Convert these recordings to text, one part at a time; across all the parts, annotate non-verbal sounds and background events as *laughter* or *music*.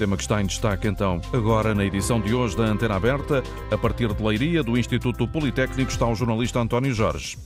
Tema que está em destaque então agora na edição de hoje da Antena Aberta. A partir de Leiria, do Instituto Politécnico, está o jornalista António Jorge.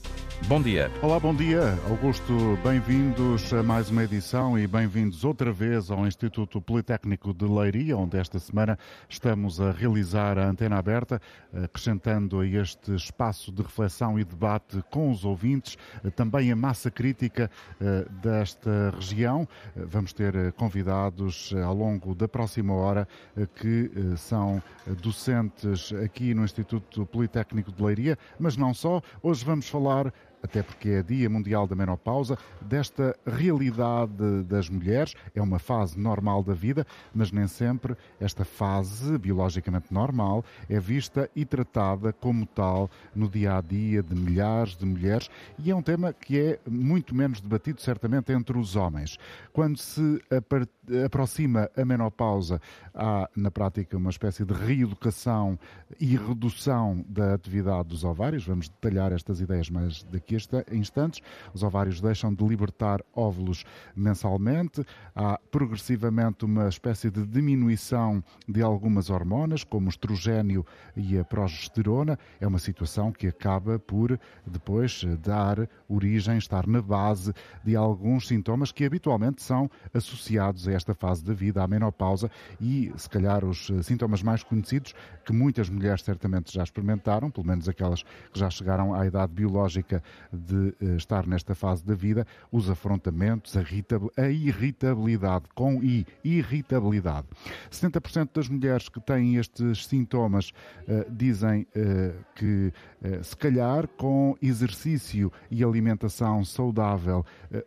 Bom dia. Olá, bom dia. Augusto, bem-vindos a mais uma edição e bem-vindos outra vez ao Instituto Politécnico de Leiria, onde esta semana estamos a realizar a antena aberta, acrescentando a este espaço de reflexão e debate com os ouvintes, também a massa crítica eh, desta região. Vamos ter convidados ao longo da próxima hora eh, que eh, são docentes aqui no Instituto Politécnico de Leiria, mas não só. Hoje vamos falar até porque é Dia Mundial da Menopausa, desta realidade das mulheres. É uma fase normal da vida, mas nem sempre esta fase biologicamente normal é vista e tratada como tal no dia a dia de milhares de mulheres e é um tema que é muito menos debatido, certamente, entre os homens. Quando se aproxima a menopausa, há na prática uma espécie de reeducação e redução da atividade dos ovários. Vamos detalhar estas ideias mais daqui instantes. Os ovários deixam de libertar óvulos mensalmente. Há progressivamente uma espécie de diminuição de algumas hormonas, como o estrogênio e a progesterona. É uma situação que acaba por depois dar origem, estar na base de alguns sintomas que habitualmente são associados a esta fase da vida, à menopausa, e se calhar os sintomas mais conhecidos que muitas mulheres certamente já experimentaram, pelo menos aquelas que já chegaram à idade biológica de uh, estar nesta fase da vida, os afrontamentos, a, irritabilidade, com I, irritabilidade. 70% das mulheres que têm estes sintomas uh, dizem uh, que, se calhar, com exercício e alimentação saudável,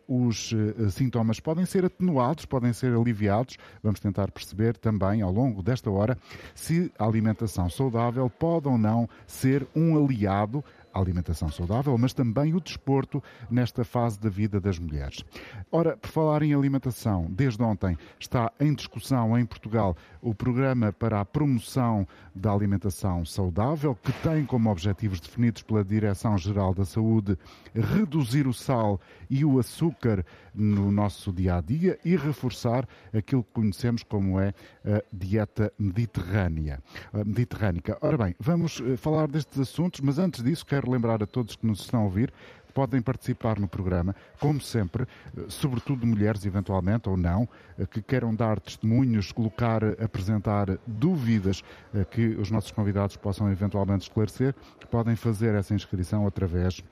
os sintomas podem ser atenuados, podem ser aliviados. Vamos tentar perceber também, ao longo desta hora, se a alimentação saudável pode ou não ser um aliado a alimentação saudável, mas também o desporto nesta fase da vida das mulheres. Ora, por falar em alimentação, desde ontem está em discussão em Portugal o programa para a promoção da alimentação saudável, que tem como objetivos definidos pela Direção-Geral da Saúde reduzir o sal e o açúcar no nosso dia a dia e reforçar aquilo que conhecemos como é a dieta mediterrânea. mediterrânica. Ora bem, vamos eh, falar destes assuntos, mas antes disso quero lembrar a todos que nos estão a ouvir podem participar no programa, como sempre, eh, sobretudo mulheres, eventualmente, ou não, eh, que queiram dar testemunhos, colocar, apresentar dúvidas que os nossos convidados possam eventualmente esclarecer, podem fazer essa inscrição através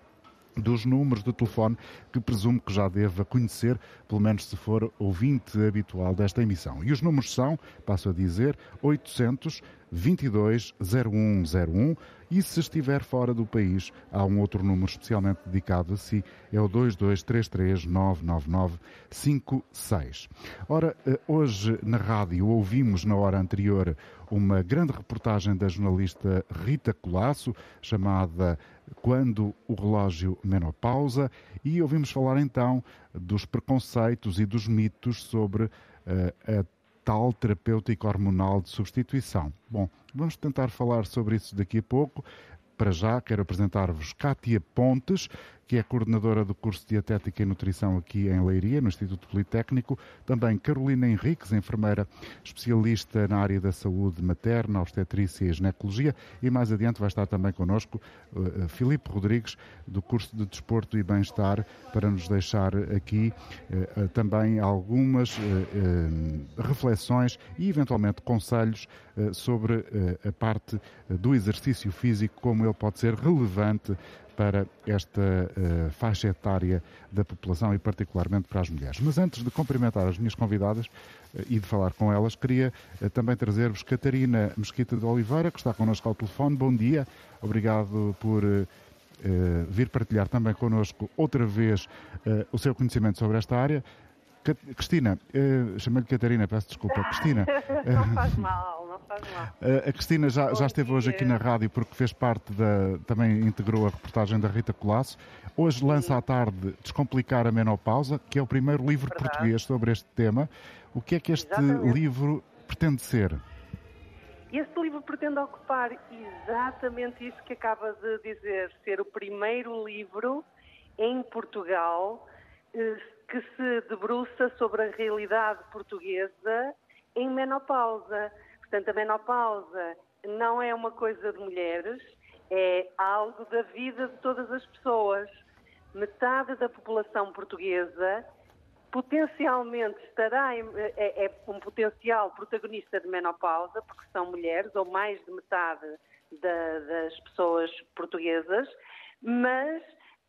dos números de telefone que presumo que já deva conhecer, pelo menos se for ouvinte habitual desta emissão. E os números são, passo a dizer, 800 22 0101 e se estiver fora do país, há um outro número especialmente dedicado a si, é o 2233 999 56. Ora, eh, hoje na rádio ouvimos na hora anterior uma grande reportagem da jornalista Rita Colasso, chamada Quando o relógio menopausa, e ouvimos falar então dos preconceitos e dos mitos sobre uh, a tal terapêutica hormonal de substituição. Bom, vamos tentar falar sobre isso daqui a pouco. Para já, quero apresentar-vos Kátia Pontes, que é coordenadora do curso de Dietética e Nutrição aqui em Leiria, no Instituto Politécnico. Também Carolina Henriques, enfermeira especialista na área da saúde materna, obstetrícia e ginecologia. E mais adiante vai estar também connosco uh, Filipe Rodrigues, do curso de Desporto e Bem-Estar, para nos deixar aqui uh, também algumas uh, reflexões e, eventualmente, conselhos sobre a parte do exercício físico, como ele pode ser relevante para esta uh, faixa etária da população e particularmente para as mulheres. Mas antes de cumprimentar as minhas convidadas uh, e de falar com elas, queria uh, também trazer-vos Catarina Mesquita de Oliveira, que está connosco ao telefone. Bom dia, obrigado por vir partilhar também connosco outra vez o seu conhecimento sobre esta área. Cristina, uh, chamei-lhe Catarina, peço desculpa. Cristina. *laughs* não faz mal, faz mal. Uh, a Cristina já, já esteve hoje aqui na rádio porque fez parte da. também integrou a reportagem da Rita Colasso. Hoje lança à tarde Descomplicar a Menopausa, que é o primeiro livro Verdade. português sobre este tema. O que é que este Exatamente. livro pretende ser? Este livro pretende ocupar exatamente isso que acaba de dizer, ser o primeiro livro em Portugal eh, que se debruça sobre a realidade portuguesa em menopausa. Portanto, a menopausa não é uma coisa de mulheres, é algo da vida de todas as pessoas. Metade da população portuguesa potencialmente estará em, é, é, um potencial protagonista de menopausa, porque são mulheres, ou mais de metade da, das pessoas portuguesas, mas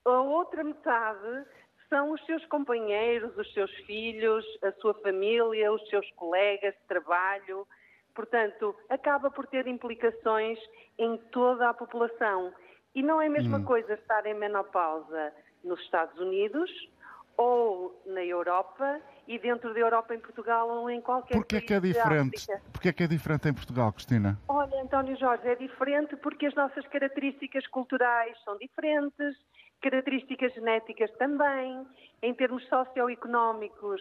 a outra metade são os seus companheiros, os seus filhos, a sua família, os seus colegas de trabalho. Portanto, acaba por ter implicações em toda a população. E não é a mesma hum. coisa estar em menopausa nos Estados Unidos ou na Europa e dentro da Europa em Portugal ou em qualquer Porquê é que é diferente? Porquê é que é diferente em Portugal, Cristina? Olha, António Jorge, é diferente porque as nossas características culturais são diferentes, características genéticas também, em termos socioeconómicos,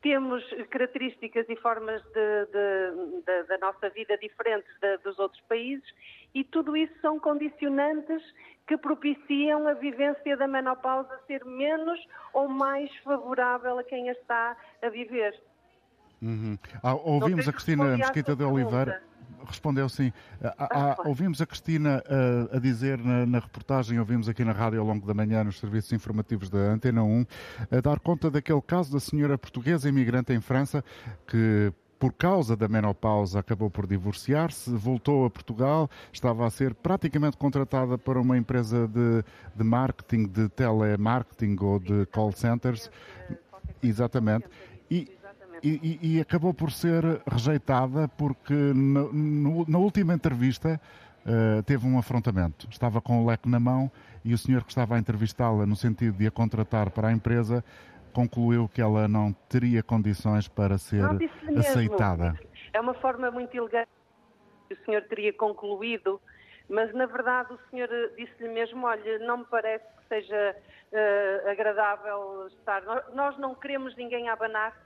temos características e formas de, de, de, da nossa vida diferentes dos outros países e tudo isso são condicionantes que propiciam a vivência da menopausa ser menos ou mais favorável a quem a está a viver. Uhum. Ah, ouvimos a Cristina Mesquita de Oliveira. Respondeu sim. Ah, ah, ouvimos a Cristina uh, a dizer na, na, reportagem, ouvimos aqui na rádio ao longo da manhã, nos serviços informativos da Antena 1, a dar conta daquele caso da senhora portuguesa imigrante em França que por causa da menopausa, acabou por divorciar-se, voltou a Portugal, estava a ser praticamente contratada para uma empresa de, de marketing, de telemarketing ou de call centers. Exatamente. E, e, e, acabou por ser rejeitada porque no, no, na última entrevista uh, teve um afrontamento. Estava com o leque na mão e o senhor que estava a entrevistá-la no sentido de a contratar para a empresa concluiu que ela não teria condições para ser aceitada. É uma forma muito elegante que o senhor teria concluído, mas na verdade o senhor disse-lhe mesmo: olha, não me parece que seja uh, agradável estar. Nós não queremos ninguém abanar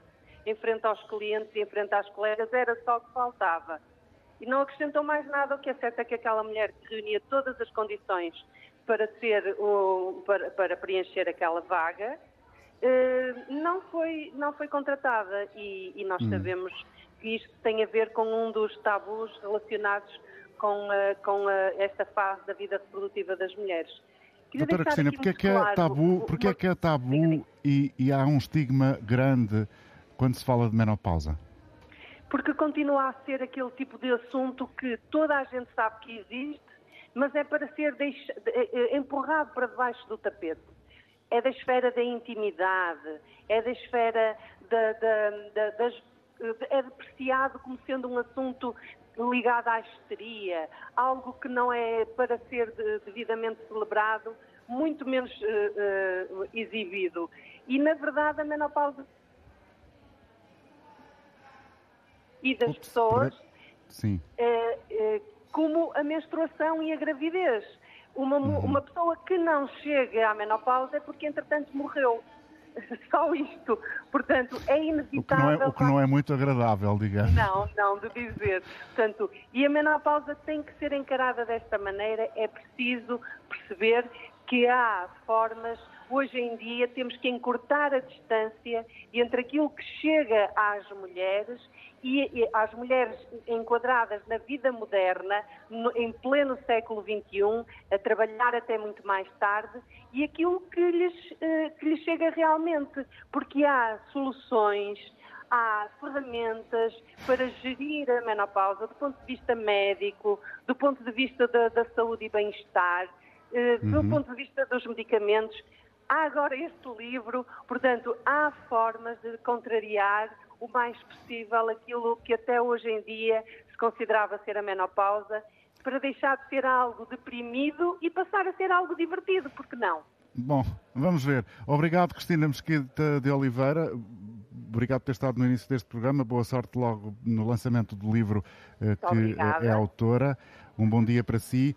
em frente aos clientes e em frente às colegas, era só o que faltava. E não acrescentou mais nada, o que é certo é que aquela mulher que reunia todas as condições para, ser o, para, para preencher aquela vaga, eh, não, foi, não foi contratada e, e nós hum. sabemos que isto tem a ver com um dos tabus relacionados com, com esta fase da vida reprodutiva das mulheres. Queria Doutora Cristina, porque é que é tabu, porque é que é tabu e, e há um estigma grande quando se fala de menopausa? Porque continua a ser aquele tipo de assunto que toda a gente sabe que existe, mas é para ser deixa, eh, eh, empurrado para debaixo do tapete é da esfera da intimidade, é da esfera da, da, da, das. é depreciado como sendo um assunto ligado à histeria, algo que não é para ser devidamente celebrado, muito menos uh, uh, exibido. E, na verdade, a menopausa e das Ups, pessoas, uh, como a menstruação e a gravidez. Uma, uhum. uma pessoa que não chega à menopausa é porque, entretanto, morreu. *laughs* Só isto. Portanto, é inevitável. O que, não é, que não é muito agradável, digamos. Não, não, de dizer. Portanto, e a menopausa tem que ser encarada desta maneira. É preciso perceber que há formas hoje em dia temos que encurtar a distância entre aquilo que chega às mulheres e, às mulheres enquadradas na vida moderna, no, em pleno século XXI, a trabalhar até muito mais tarde, e aquilo que lhes, eh, que lhes chega realmente, porque há soluções, há ferramentas para gerir a menopausa do ponto de vista médico, do ponto de vista da, da saúde e bem-estar, eh, do uhum. ponto de vista dos medicamentos. Há agora este livro, portanto, há formas de contrariar o mais possível aquilo que até hoje em dia se considerava ser a menopausa, para deixar de ser algo deprimido e passar a ser algo divertido, porque não? Bom, vamos ver. Obrigado, Cristina Mesquita de Oliveira. Obrigado por ter estado no início deste programa. Boa sorte logo no lançamento do livro eh, que Obrigada. é autora. Um bom dia para si.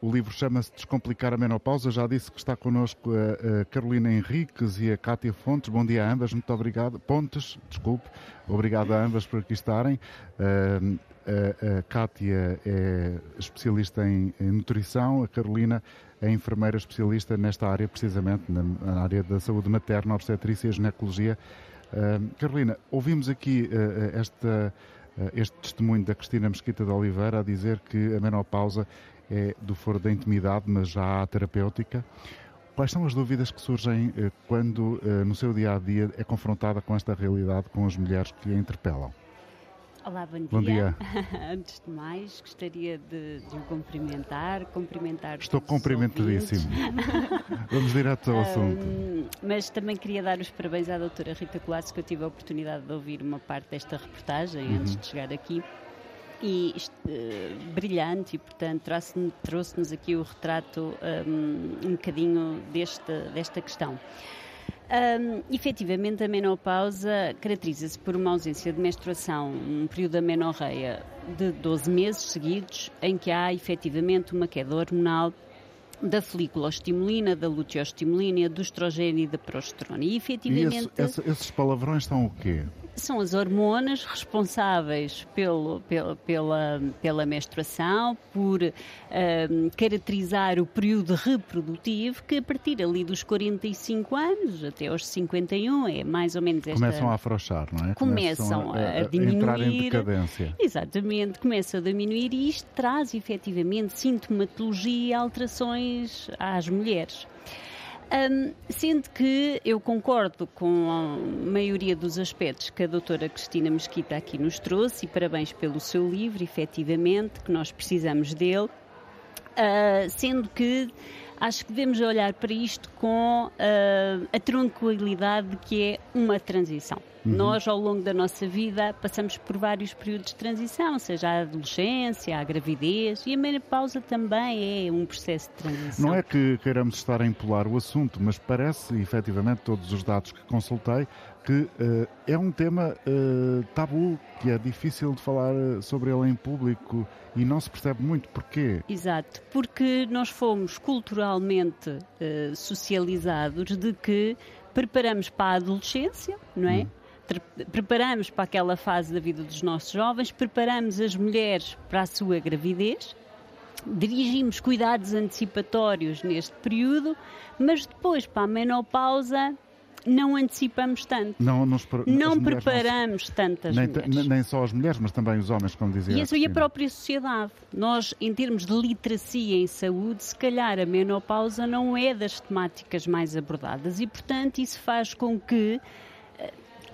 O livro chama-se Descomplicar a Menopausa. Já disse que está connosco a, a, Carolina Henriques e a Cátia Fontes. Bom dia a ambas, muito obrigado. Pontes, desculpe. Obrigado a ambas por aqui estarem. A, Cátia é especialista em, nutrição, a Carolina é enfermeira especialista nesta área, precisamente, na, área da saúde materna, obstetrícia e ginecologia. Carolina, ouvimos aqui uh, esta este testemunho da Cristina Mesquita de Oliveira a dizer que a menopausa é do foro da intimidade, mas já há terapêutica. Quais são as dúvidas que surgem quando, no seu dia a dia, é confrontada com esta realidade com as mulheres que a interpelam? Olá, bom dia. Bom dia. *laughs* Antes de mais, gostaria de, de o cumprimentar, cumprimentar Estou cumprimentadíssimo. Vamos direto ao assunto. Um, mas também queria dar os parabéns à doutora Rita Colasso, que eu tive a oportunidade de ouvir uma parte desta reportagem uhum. antes de chegar aqui. E uh, brilhante, e portanto trouxe-nos trouxe aqui o retrato um, um bocadinho desta, desta questão. Um, efetivamente, a menopausa caracteriza-se por uma ausência de menstruação, um período da menorreia de 12 meses seguidos, em que há efetivamente uma queda hormonal da folículo-estimulina, da luteostimulina, do estrogênio e da progesterona. E efetivamente. E esse, esses palavrões são o quê? São as hormonas responsáveis pelo, pela, pela, pela menstruação, por uh, caracterizar o período reprodutivo, que a partir ali dos 45 anos até aos 51 é mais ou menos esta... Começam a afrouxar, não é? Começam, Começam a, a, a, diminuir. entrar em decadência. Exatamente, começam a diminuir e isto traz efetivamente sintomatologia e alterações às mulheres. Um, sendo que eu concordo com a maioria dos aspectos que a doutora Cristina Mesquita aqui nos trouxe, e parabéns pelo seu livro, efetivamente, que nós precisamos dele, uh, sendo que acho que devemos olhar para isto com uh, a tranquilidade que é uma transição. Uhum. Nós, ao longo da nossa vida, passamos por vários períodos de transição, seja a adolescência, a gravidez, e a menopausa também é um processo de transição. Não é que queiramos estar a empolar o assunto, mas parece, efetivamente, todos os dados que consultei, que uh, é um tema uh, tabu, que é difícil de falar eh, sobre ele em público e não se percebe muito porquê. Exato, porque nós fomos culturalmente uh, socializados de que preparamos para a adolescência, não é? Hum preparamos para aquela fase da vida dos nossos jovens, preparamos as mulheres para a sua gravidez, dirigimos cuidados antecipatórios neste período, mas depois para a menopausa não antecipamos tanto. Não, nos, não preparamos não, tantas nem, mulheres. Nem só as mulheres, mas também os homens, como dizia. E, isso, e a própria sociedade. Nós, em termos de literacia em saúde, se calhar a menopausa não é das temáticas mais abordadas e, portanto, isso faz com que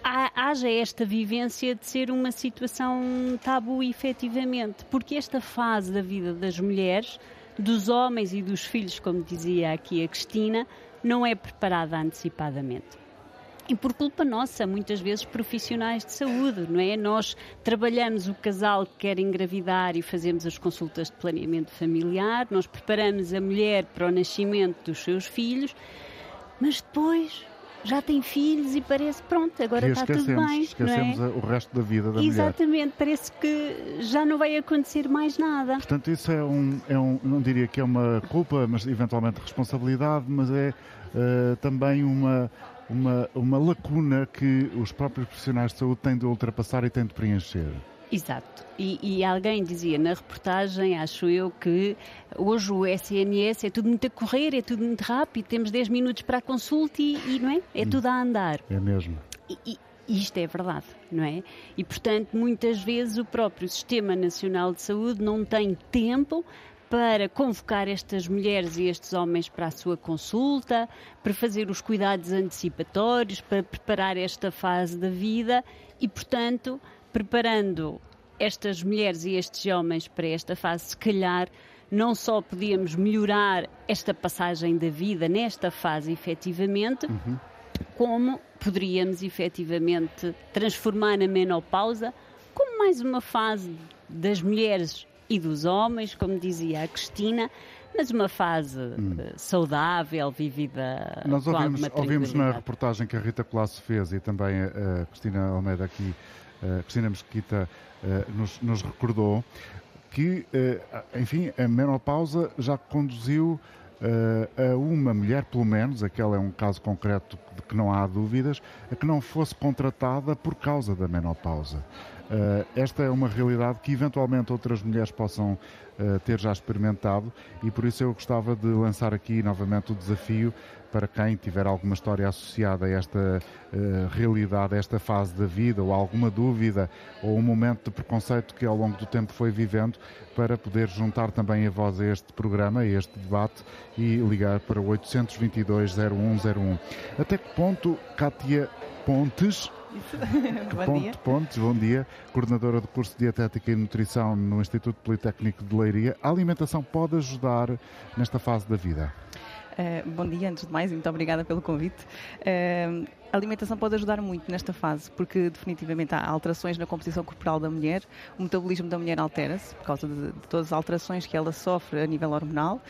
haja esta vivência de ser uma situação tabu efetivamente, porque esta fase da vida das mulheres, dos homens e dos filhos, como dizia aqui a Cristina, não é preparada antecipadamente. E por culpa nossa, muitas vezes profissionais de saúde, não é? Nós trabalhamos o casal que quer engravidar e fazemos as consultas de planeamento familiar, nós preparamos a mulher para o nascimento dos seus filhos, mas depois já tem filhos e parece, pronto, agora está tudo bem. Esquecemos é? o resto da vida da Exatamente, mulher. Exatamente, parece que já não vai acontecer mais nada. Portanto, isso é um, é um, não diria que é uma culpa, mas eventualmente responsabilidade, mas é uh, também uma, uma, uma lacuna que os próprios profissionais de saúde têm de ultrapassar e têm de preencher. Exato. E, e, alguém dizia na reportagem, acho eu, que hoje o SNS é tudo muito a correr, é tudo muito rápido, temos 10 minutos para a consulta e, e não é? É tudo a andar. É mesmo. E, e, isto é verdade, não é? E, portanto, muitas vezes o próprio Sistema Nacional de Saúde não tem tempo para convocar estas mulheres e estes homens para a sua consulta, para fazer os cuidados antecipatórios, para preparar esta fase da vida e, portanto, preparando estas mulheres e estes homens para esta fase, se calhar não só podíamos melhorar esta passagem da vida nesta fase efetivamente, uhum. como poderíamos efetivamente transformar a menopausa como mais uma fase das mulheres e dos homens, como dizia a Cristina, mas uma fase hum. Eh, saudável, vivida Nós ouvimos, ouvimos na reportagem que a Rita Colasso fez e também a Cristina Almeida aqui uh, Cristina Mesquita uh, nos, nos, recordou, que, uh, enfim, a menopausa já conduziu a uma mulher, pelo menos, aquele é um caso concreto de que não há dúvidas, a que não fosse contratada por causa da menopausa. esta é uma realidade que eventualmente outras mulheres possam ter já experimentado e por isso eu gostava de lançar aqui novamente o desafio para quem tiver alguma história associada a esta uh, realidade, a esta fase da vida, ou alguma dúvida, ou um momento de preconceito que ao longo do tempo foi vivendo, para poder juntar também a voz a este programa, a este debate e ligar para o 822-0101. Até que ponto, Kátia Pontes, *laughs* bom Ponte dia. Pontes, bom dia, coordenadora do curso de Dietética e Nutrição no Instituto Politécnico de Leiria. A alimentação pode ajudar nesta fase da vida? Uh, bom dia, antes de mais, muito obrigada pelo convite. Uh, a alimentação pode ajudar muito nesta fase, porque definitivamente há alterações na composição corporal da mulher, o metabolismo da mulher altera-se por causa de, de todas as alterações que ela sofre a nível hormonal.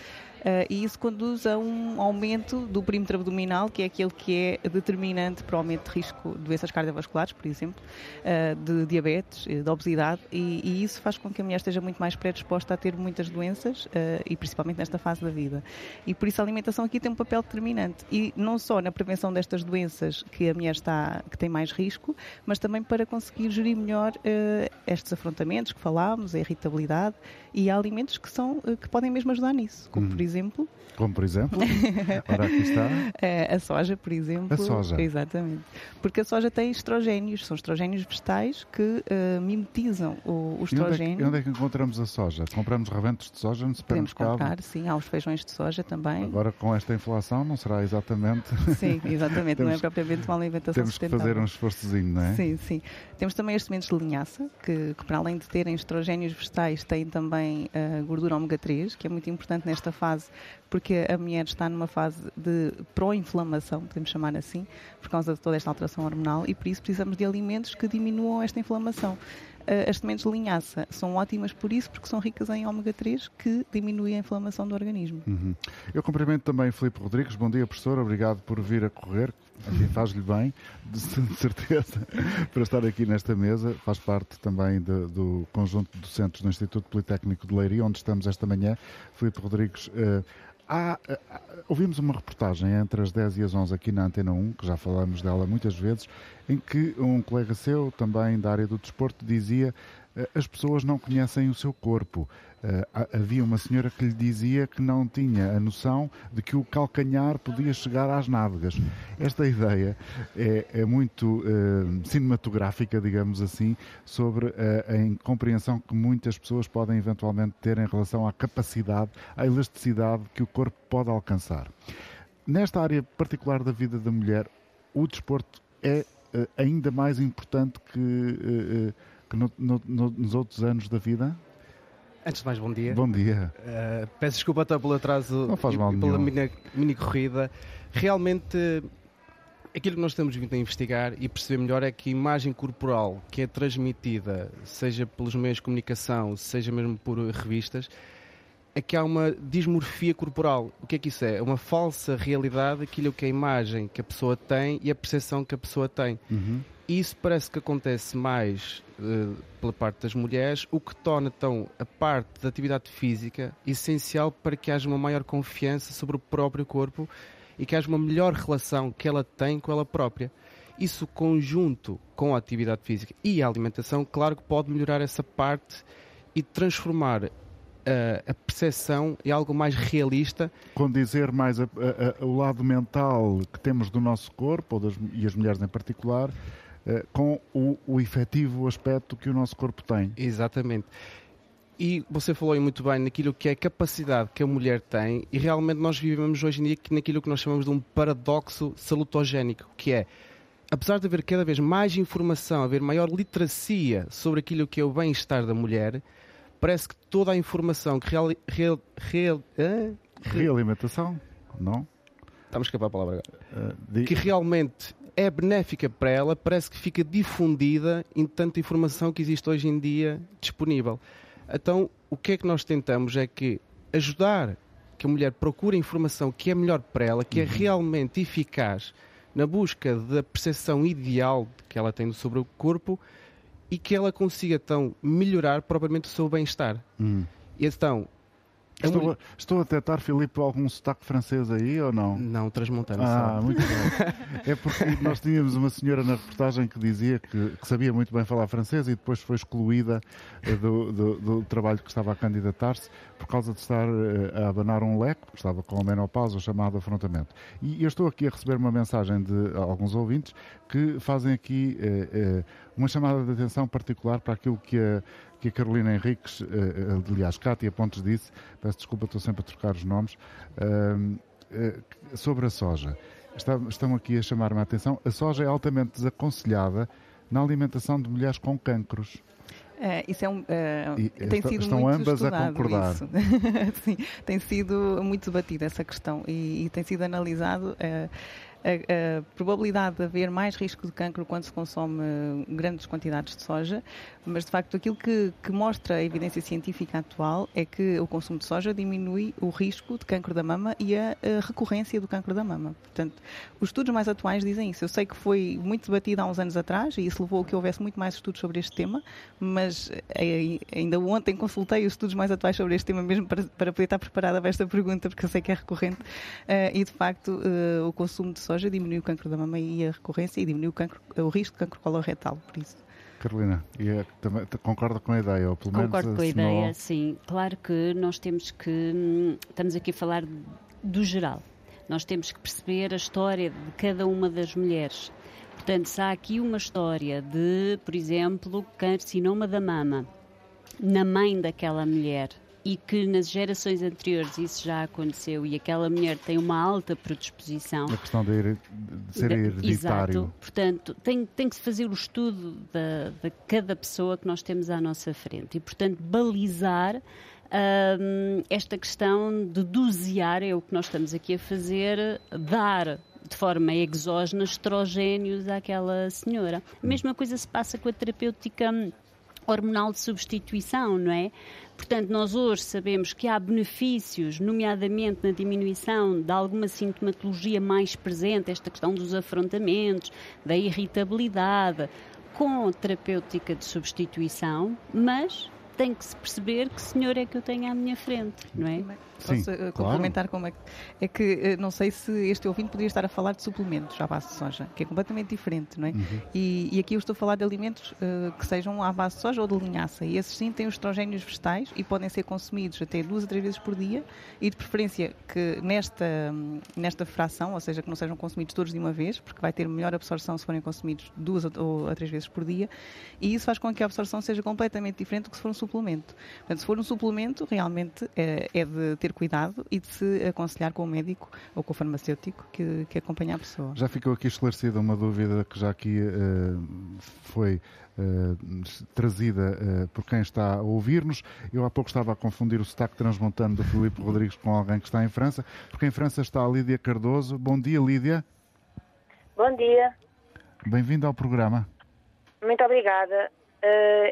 Uh, e isso conduz a um aumento do perímetro abdominal, que é aquele que é determinante para o aumento de risco de doenças cardiovasculares, por exemplo, uh, de diabetes, de obesidade, e, e, isso faz com que a mulher esteja muito mais predisposta a ter muitas doenças, uh, e principalmente nesta fase da vida. E por isso a alimentação aqui tem um papel determinante, e não só na prevenção destas doenças que a mulher está, que tem mais risco, mas também para conseguir gerir melhor estes afrontamentos que falámos, a irritabilidade, e há alimentos que, são, que podem mesmo ajudar nisso, como por exemplo. Como por exemplo? Ora, aqui está. É, *laughs* a soja, por exemplo. A soja. Exatamente. Porque a soja tem estrogénios, são estrogénios vegetais que uh, mimetizam o, o estrogênio. E onde, é que, onde é que encontramos a soja? Compramos rebentos de soja no supermercado? Podemos comprar, sim, há os feijões de soja também. Agora, com esta inflação, não será exatamente. *laughs* Sim, exatamente, temos, não é propriamente uma alimentação Temos que fazer um esforçozinho, não é? Sim, sim. Temos também as sementes de linhaça, que, que para além de terem estrogénios vegetais, têm também uh, gordura ômega 3, que é muito importante nesta fase porque a mulher está numa fase de pró-inflamação, podemos chamar assim, por causa de toda esta alteração hormonal e por isso precisamos de alimentos que diminuam esta inflamação. Eh, as sementes de linhaça são ótimas por isso, porque são ricas em ômega 3, que diminui a inflamação do organismo. Uhum. Eu cumprimento também Filipe Rodrigues. Bom dia, professor. Obrigado por vir a correr. Faz-lhe bem, de *laughs* certeza, *laughs* para estar aqui nesta mesa. Faz parte também de, do conjunto de docentes do Instituto Politécnico de Leiria, onde estamos esta manhã. Filipe Rodrigues. Uh, Há, ouvimos uma reportagem entre as 10 e as 11 aqui na Antena 1, que já falamos dela muitas vezes, em que um colega seu, também da área do desporto, dizia eh, as pessoas não conhecem o seu corpo. Uh, havia uma senhora que lhe dizia que não tinha a noção de que o calcanhar podia chegar às nádegas. Esta ideia é, é muito uh, cinematográfica, digamos assim, sobre a incompreensão que muitas pessoas podem eventualmente ter em relação à capacidade, à elasticidade que o corpo pode alcançar. Nesta área particular da vida da mulher, o desporto é ainda mais importante que, que no, no, nos outros anos da vida? Antes de mais, bom dia. Bom dia. Uh, peço desculpa até pelo atraso Não faz mal e pela mini, mini corrida. Realmente, aquilo que nós estamos vindo a investigar e perceber melhor é que a imagem corporal que é transmitida, seja pelos meios de comunicação, seja mesmo por revistas, é que há uma dismorfia corporal. O que é que isso é? É uma falsa realidade, aquilo que é a imagem que a pessoa tem e a percepção que a pessoa tem. Uhum. Isso parece que acontece mais pela parte das mulheres, o que torna então a parte da atividade física essencial para que haja uma maior confiança sobre o próprio corpo e que haja uma melhor relação que ela tem com ela própria. Isso conjunto com a atividade física e a alimentação, claro que pode melhorar essa parte e transformar Uh, a percepção é algo mais realista. Condizer mais a, a, a, o lado mental que temos do nosso corpo, das, e as mulheres em particular, com o, o efetivo aspecto que o nosso corpo tem. Exatamente. E você falou muito bem naquilo que é a capacidade que a mulher tem, e realmente nós vivemos hoje em dia naquilo que nós chamamos de um paradoxo salutogénico, que é apesar de haver cada vez mais informação, haver maior literacia sobre aquilo que é o bem-estar da mulher, parece que toda a informação que real, real, real, uh, realimentação, não? Estamos a escapar a palavra agora. Uh, que realmente é benéfica para ela, parece que fica difundida em tanta informação que existe hoje em dia disponível. Então, o que é que nós tentamos é que ajudar que a mulher procure a informação que é melhor para ela, que é uhum. é realmente eficaz na busca da percepção ideal que ela tem sobre o corpo e que ela consiga então melhorar propriamente o seu bem-estar. Hum. Então, Estou, a, estou a detectar, Filipe, algum sotaque francês aí ou não? Não, transmontano. Ah, muito bem. *laughs* É porque nós tínhamos uma senhora na reportagem que dizia que, que sabia muito bem falar francês e depois foi excluída eh, do, do, do trabalho que estava a candidatar-se por causa de estar eh, a abanar um leque, porque estava com a menopausa, chamado afrontamento. E eu estou aqui a receber uma mensagem de alguns ouvintes que fazem aqui eh, eh, uma chamada de atenção particular para aquilo que a, que a Carolina Henriques, uh, aliás, Cátia Pontes disse, peço desculpa, estou sempre a trocar os nomes, uh, uh, sobre a soja. Está, estão aqui a chamar-me a atenção. A soja é altamente desaconselhada na alimentação de mulheres com cancros. É, isso é um, uh, tem está, sido estão muito ambas a concordar. *laughs* Sim, tem sido muito debatida essa questão e, e tem sido analisado. Uh, a, a, probabilidade de haver mais risco de cancro quando se consome grandes quantidades de soja, mas de facto aquilo que, que, mostra a evidência científica atual é que o consumo de soja diminui o risco de cancro da mama e a, a recorrência do cancro da mama. Portanto, os estudos mais atuais dizem isso. Eu sei que foi muito debatido há uns anos atrás e isso levou a que houvesse muito mais estudos sobre este tema, mas eh, ainda ontem consultei os estudos mais atuais sobre este tema mesmo para, para poder estar preparada para esta pergunta, porque eu sei que é recorrente, uh, e de facto uh, o consumo de soja soja diminui o cancro da mama e a recorrência e diminui o, cancro, o risco de cancro coloretal, por isso. Carolina, e é, também, concorda com a ideia, ou pelo menos Concordo com a ideia, sim. Claro que nós temos que, hum, estamos aqui a falar do geral, nós temos que perceber a história de cada uma das mulheres. Portanto, se há aqui uma história de, por exemplo, carcinoma da mama na mãe daquela mulher, e que nas gerações anteriores isso já aconteceu e aquela mulher tem uma alta predisposição. A questão de, de ser hereditário. Exato. Portanto, tem, tem que se fazer o estudo de cada pessoa que nós temos à nossa frente e, portanto, balizar hum, esta questão de dosear, é o que nós estamos aqui a fazer, dar de forma exógena estrogénios àquela senhora. A mesma coisa se passa com a terapêutica hormonal de substituição, não é? Portanto, nós hoje sabemos que há benefícios, nomeadamente na diminuição de alguma sintomatologia mais presente, esta questão dos afrontamentos, da irritabilidade, com terapêutica de substituição, mas tem que se perceber que senhor é que eu tenho à minha frente, não é? Sim, Posso uh, complementar como é que. É que uh, não sei se este ouvinte poderia estar a falar de suplementos à base de soja, que é completamente diferente, não é? Uhum. E, e, aqui eu estou a falar de alimentos uh, que sejam à base de soja ou de linhaça. E esses sim têm os estrogénios vegetais e podem ser consumidos até duas a três vezes por dia e de preferência que nesta, nesta fração, ou seja, que não sejam consumidos todos de uma vez, porque vai ter melhor absorção se forem consumidos duas ou a três vezes por dia. E isso faz com que a absorção seja completamente diferente do que se for um suplemento. Portanto, se for um suplemento, realmente é, é de ter ter cuidado e de se aconselhar com o médico ou com o farmacêutico que, que acompanha a pessoa. Já ficou aqui esclarecida uma dúvida que já aqui uh, foi uh, trazida uh, por quem está a ouvir-nos. Eu há pouco estava a confundir o sotaque transmontano do Filipe Rodrigues com alguém que está em França, porque em França está a Lídia Cardoso. Bom dia, Lídia. Bom dia. Bem-vinda ao programa. Muito obrigada.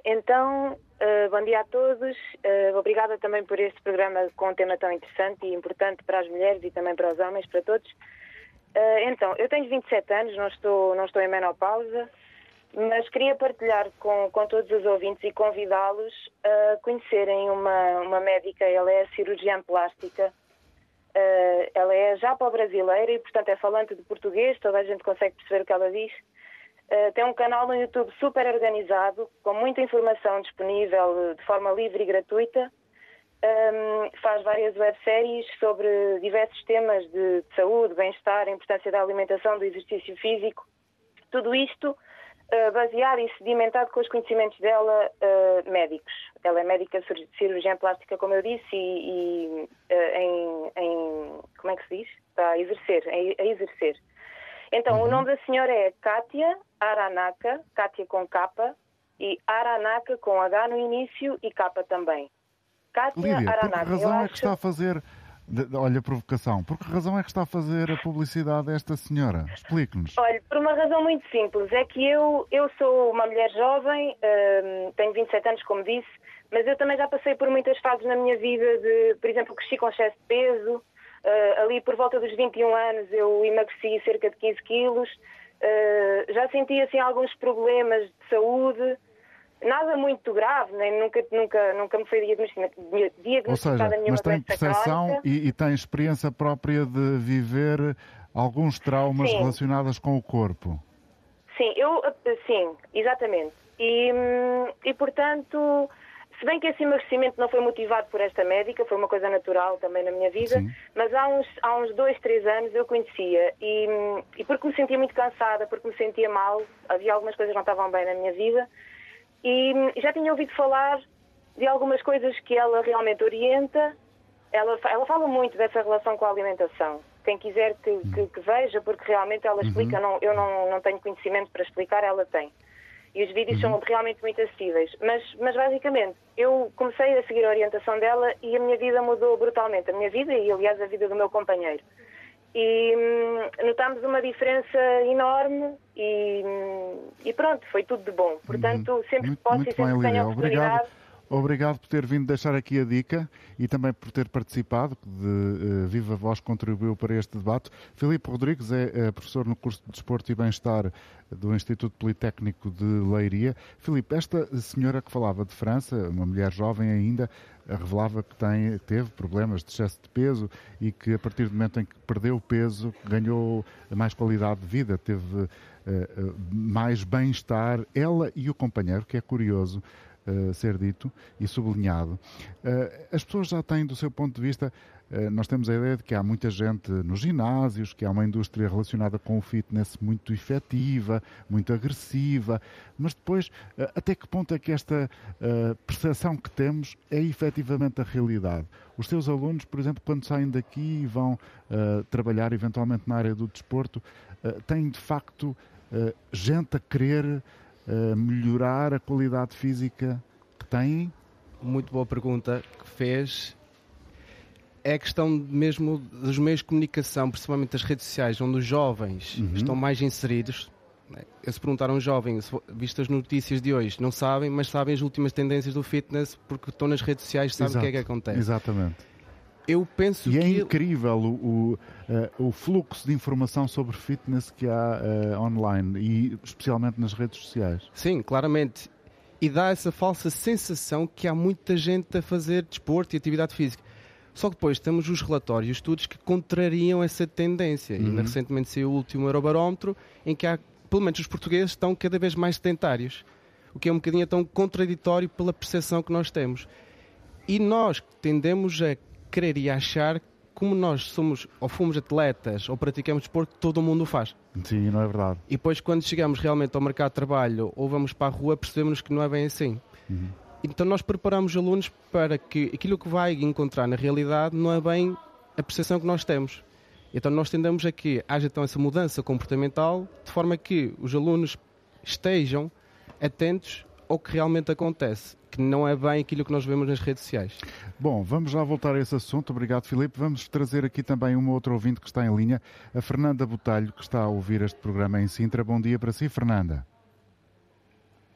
então, Uh, bom dia a todos. Uh, obrigada também por este programa com um tema tão interessante e importante para as mulheres e também para os homens, para todos. Uh, então, eu tenho 27 anos, não estou, não estou em menopausa, mas queria partilhar com, com todos os ouvintes e convidá-los a conhecerem uma, uma médica, ela é cirurgiã plástica, ela é já para brasileira e, portanto, é falante de português, toda a gente consegue perceber o que ela diz. Uh, tem um canal no YouTube super organizado, com muita informação disponível de forma livre e gratuita. Um, faz várias webséries sobre diversos temas de, de saúde, bem-estar, importância da alimentação, do exercício físico. Tudo isto uh, baseado e sedimentado com os conhecimentos dela uh, médicos. Ela é médica cirurgiã plástica, como eu disse, e, e em, em, Como é que se diz? Está a exercer. A, a exercer. Então, uhum. o nome da senhora é Kátia Aranaka, Kátia com capa, e Aranaka com H no início e capa também. Kátia Lídia, Aranaka. Por que razão é que está a fazer. Olha, provocação. Por que razão é que está a fazer a publicidade a esta senhora? Explique-nos. Olha, por uma razão muito simples. É que eu, eu sou uma mulher jovem, hum, tenho 27 anos, como disse, mas eu também já passei por muitas fases na minha vida de, por exemplo, cresci com excesso de peso, Uh, ali por volta dos 21 anos eu emagreci cerca de 15 quilos, uh, já senti assim alguns problemas de saúde nada muito grave, nem nunca, nunca, nunca me foi diagnosticada, Ou seja, nenhuma mas tem percepção e, e, tem experiência própria de viver alguns traumas sim. relacionados com o corpo. Sim, eu, sim, exatamente. E, hum, e portanto, se bem que esse emagrecimento não foi motivado por esta médica, foi uma coisa natural também na minha vida, Sim. mas há uns, há uns dois, três anos eu conhecia e, e porque me sentia muito cansada, porque me sentia mal, havia algumas coisas que não estavam bem na minha vida e já tinha ouvido falar de algumas coisas que ela realmente orienta. Ela, ela fala muito dessa relação com a alimentação. Quem quiser que, que, que veja, porque realmente ela explica, Uhum. não, eu não, não tenho conhecimento para explicar, ela tem. E os vídeos Uhum. são realmente muito acessíveis. Mas, mas basicamente, eu comecei a seguir a orientação dela e a minha vida mudou brutalmente. A minha vida e, aliás, a vida do meu companheiro. E hum, notámos uma diferença enorme e, hum, e pronto, foi tudo de bom. Portanto, sempre que Uhum. Muito, posso e muito sempre bem, que tenho a oportunidade... Obrigado. Obrigado por ter vindo deixar aqui a dica e também por ter participado, de eh, viva voz contribuiu para este debate. Filipe Rodrigues é eh, professor no curso de Desporto e Bem-Estar do Instituto Politécnico de Leiria. Filipe, esta senhora que falava de França, uma mulher jovem ainda, revelava que tem, teve problemas de excesso de peso e que a partir do momento em que perdeu peso ganhou mais qualidade de vida, teve eh, mais bem-estar, ela e o companheiro, que é curioso, Uh, ser dito e sublinhado. Uh, as pessoas já têm, do seu ponto de vista, uh, nós temos a ideia de que há muita gente nos ginásios, que há uma indústria relacionada com o fitness muito efetiva, muito agressiva, mas depois, até que ponto é que esta percepção que temos é efetivamente a realidade? Os seus alunos, por exemplo, quando saem daqui e vão trabalhar eventualmente na área do desporto, têm de facto gente a querer Uh, melhorar a qualidade física que têm? Muito boa pergunta que fez. É a questão mesmo dos meios de comunicação, principalmente das redes sociais, onde os jovens uhum. estão mais inseridos. Eu se perguntar a um jovem, visto as notícias de hoje, não sabem, mas sabem as últimas tendências do fitness porque estão nas redes sociais, sabem o que é que acontece. Exatamente. Eu penso e é que incrível o, o, uh, o, fluxo de informação sobre fitness que há uh, online e especialmente nas redes sociais. Sim, claramente. E dá essa falsa sensação que há muita gente a fazer desporto e atividade física. Só que depois temos os relatórios e estudos que contrariam essa tendência. Uhum. E recentemente saiu o último Eurobarómetro em que há, pelo menos os portugueses estão cada vez mais sedentários. O que é um bocadinho tão contraditório pela percepção que nós temos. E nós tendemos a querer e achar como nós somos ou fomos atletas ou praticamos desporto, todo o mundo o faz. Sim, não é verdade. E depois, quando chegamos realmente ao mercado de trabalho ou vamos para a rua, percebemos que não é bem assim. Uhum. Então, nós preparamos alunos para que aquilo que vai encontrar na realidade não é bem a percepção que nós temos. Então, nós tendemos a que haja então essa mudança comportamental de forma que os alunos estejam atentos ao que realmente acontece que não é bem aquilo que nós vemos nas redes sociais. Bom, vamos já voltar a esse assunto. Obrigado, Filipe. Vamos trazer aqui também uma outra ouvinte que está em linha, a Fernanda Botalho, que está a ouvir este programa em Sintra. Bom dia para si, Fernanda.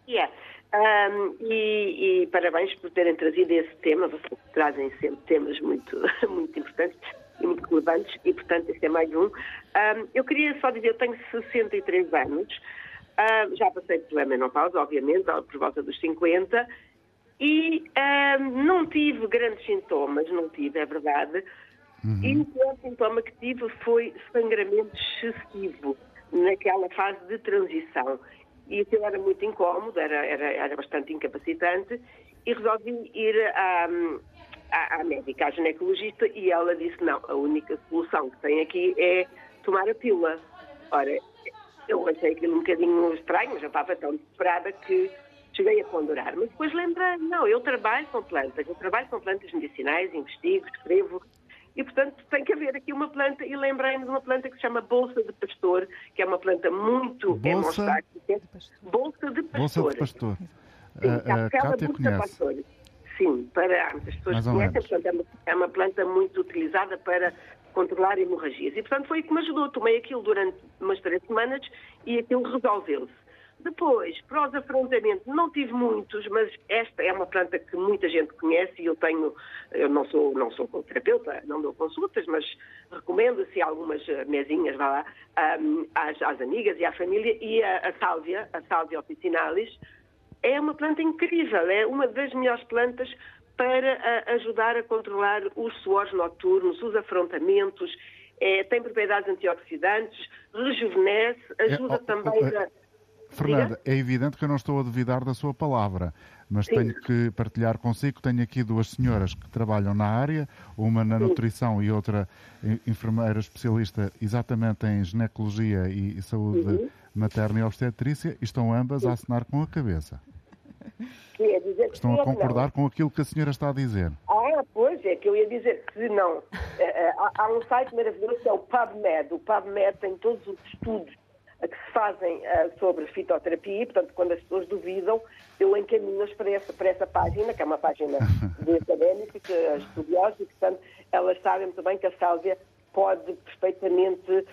Yeah. Um, e, e, parabéns por terem trazido esse tema. Vocês trazem sempre temas muito, *laughs* muito importantes e muito relevantes e, portanto, este é mais um. um eu queria só dizer, eu tenho 63 anos, uh, já passei pela menopausa, obviamente, por volta dos 50, e um, não tive grandes sintomas, não tive, é verdade. Uhum. E o pior sintoma que tive foi sangramento excessivo naquela fase de transição. E aquilo era muito incómodo, era, era, era bastante incapacitante, e resolvi ir à, à, à médica, à ginecologista, e ela disse: não, a única solução que tem aqui é tomar a pílula. Ora, eu achei aquilo um bocadinho estranho, mas já estava tão desesperada que cheguei a ponderar. Mas depois lembrei, não, eu trabalho com plantas, eu trabalho com plantas medicinais, investigo, escrevo, e portanto tem que haver aqui uma planta, e lembrei-me de uma planta que se chama Bolsa de Pastor, que é uma planta muito Bolsa, Bolsa de Pastor. Bolsa de Pastor. Sim, a, a Cátia conhece. Pastor. Sim, para as pessoas conhecem, portanto, é uma, é uma planta muito utilizada para controlar hemorragias. E, portanto, foi o que me ajudou. Tomei aquilo durante umas três semanas e aquilo resolveu-se. Depois, para os afrontamentos, não tive muitos, mas esta é uma planta que muita gente conhece e eu tenho, eu não sou, não sou terapeuta, não dou consultas, mas recomendo-se algumas mesinhas, vá lá, às, às, amigas e à família, e a, a sálvia, a sálvia officinalis, é uma planta incrível, é uma das melhores plantas para a, ajudar a controlar os suores noturnos, os afrontamentos, é, tem propriedades antioxidantes, rejuvenesce, ajuda é, oh, também oh, a. Fernanda, é evidente que eu não estou a duvidar da sua palavra, mas Sim. tenho que partilhar consigo. Tenho aqui duas senhoras que trabalham na área, uma na Sim. nutrição e outra enfermeira especialista exatamente em ginecologia e saúde uhum. materna e obstetrícia, e estão ambas Sim. a assinar com a cabeça. Estão a concordar com aquilo que a senhora está a dizer. Ah, pois é, que eu ia dizer que não. Eh, eh, há um site maravilhoso que é o PubMed. O PubMed tem todos os estudos que se fazem sobre fitoterapia e, portanto, quando as pessoas duvidam, eu encaminho-as para essa, para essa página, que é uma página *laughs* de académicos, estudiosos, e, portanto, elas sabem muito bem que a sálvia pode perfeitamente,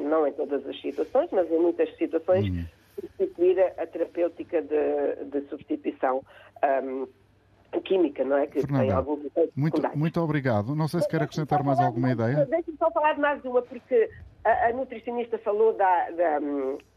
não em todas as situações, mas em muitas situações, hum substituir a, a terapêutica de, de substituição um, química, não é? Que Fernanda, tem alguns muito, muito obrigado. Não sei se quer acrescentar mais alguma ideia. Deixe-me só falar de mais uma, porque a, a nutricionista falou da, da,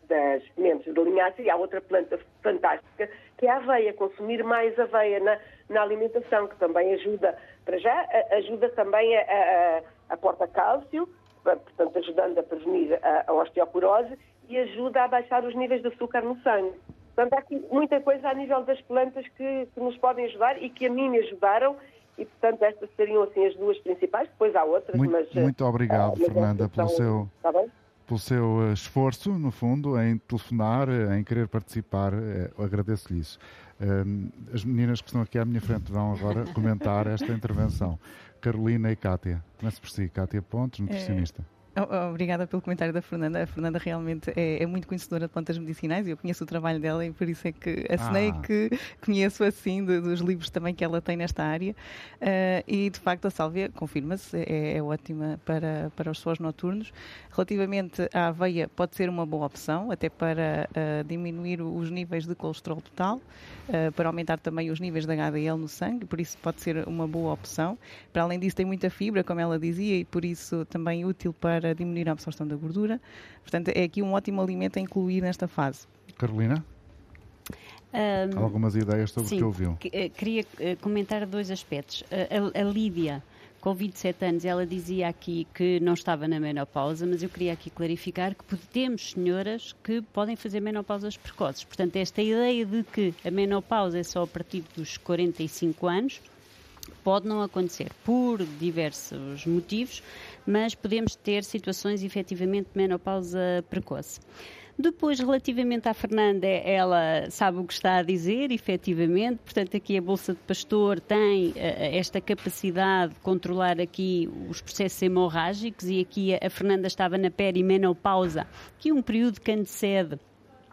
das sementes de linhaça e há outra planta fantástica, que é a aveia, consumir mais aveia na, na alimentação, que também ajuda, para já, ajuda também a, a, cálcio, portanto ajudando a prevenir a, a osteoporose e ajuda a baixar os níveis de açúcar no sangue. Portanto, há aqui muita coisa a nível das plantas que, que nos podem ajudar e que a mim me ajudaram e, portanto, estas seriam assim as duas principais, depois há outras, muito, mas... Muito obrigado, uh, Fernanda, pelo seu, pelo seu eh, esforço, no fundo, em telefonar, eh, em querer participar, agradeço-lhe isso. as meninas que estão aqui à minha frente vão agora comentar esta intervenção. Carolina e Cátia. Começo por si, Cátia Pontes, nutricionista. É... Obrigada pelo comentário da Fernanda. A Fernanda realmente é, é, muito conhecedora de plantas medicinais e eu conheço o trabalho dela e por isso é que assinei ah. que conheço assim de, dos livros também que ela tem nesta área. Uh, e de facto a sálvia, confirma-se, é, é, ótima para, para os suores noturnos. Relativamente à aveia, pode ser uma boa opção, até para uh, diminuir os níveis de colesterol total, uh, para aumentar também os níveis de HDL no sangue, por isso pode ser uma boa opção. Para além disso, tem muita fibra, como ela dizia, e por isso também útil para para diminuir a absorção da gordura. Portanto, é aqui um ótimo alimento a incluir nesta fase. Carolina? Um, Algumas ideias sobre sim, o que ouviu? Eh, queria eh, comentar dois aspectos. A, a, Lídia, com 27 anos, ela dizia aqui que não estava na menopausa, mas eu queria aqui clarificar que temos senhoras que podem fazer menopausas precoces. Portanto, esta ideia de que a menopausa é só a partir dos 45 anos pode não acontecer por diversos motivos, mas podemos ter situações efetivamente de menopausa precoce. Depois, relativamente à Fernanda, ela sabe o que está a dizer, efetivamente. Portanto, aqui a Bolsa de Pastor tem uh, esta capacidade de controlar aqui os processos hemorrágicos e aqui a, Fernanda estava na perimenopausa, que é um período que antecede